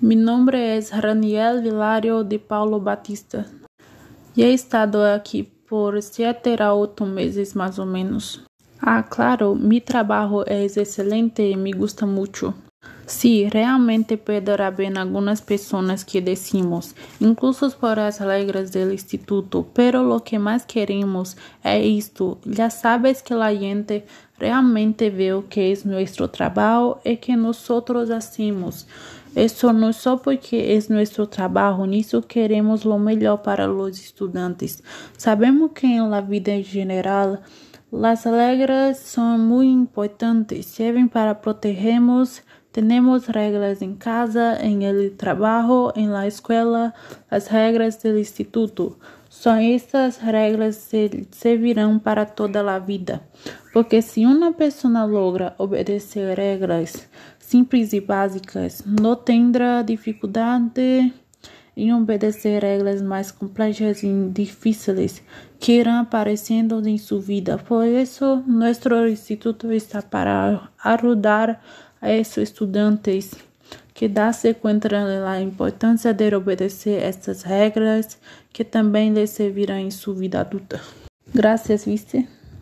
Mi nombre es Raniel Vilario de Paulo Batista. E he estado aqui por siete a oito meses mais ou menos. Ah, claro, mi trabajo es excelente y me gusta mucho. Sí, realmente puede haber algunas personas que decimos, incluso por las reglas del instituto, pero lo que más queremos es esto. Ya sabes que la gente realmente ve que es nuestro trabajo y que nosotros hacemos. Isso não só porque é nosso trabalho, nisso queremos o melhor para os estudantes. Sabemos que em la vida em geral, as regras são muito importantes, servem para protegermos. Temos regras em casa, em el trabalho, em la escola, as regras do instituto. São essas regras servirão para toda a vida. Porque se uma pessoa logra obedecer regras simples e básicas, não terá dificuldade em obedecer regras mais complexas e difíceis que irão aparecendo em sua vida. Por isso, nosso instituto está para ajudar a esses estudantes que dá-se conta da importância de obedecer estas regras que também lhes servirão em sua vida adulta. Graças, viste?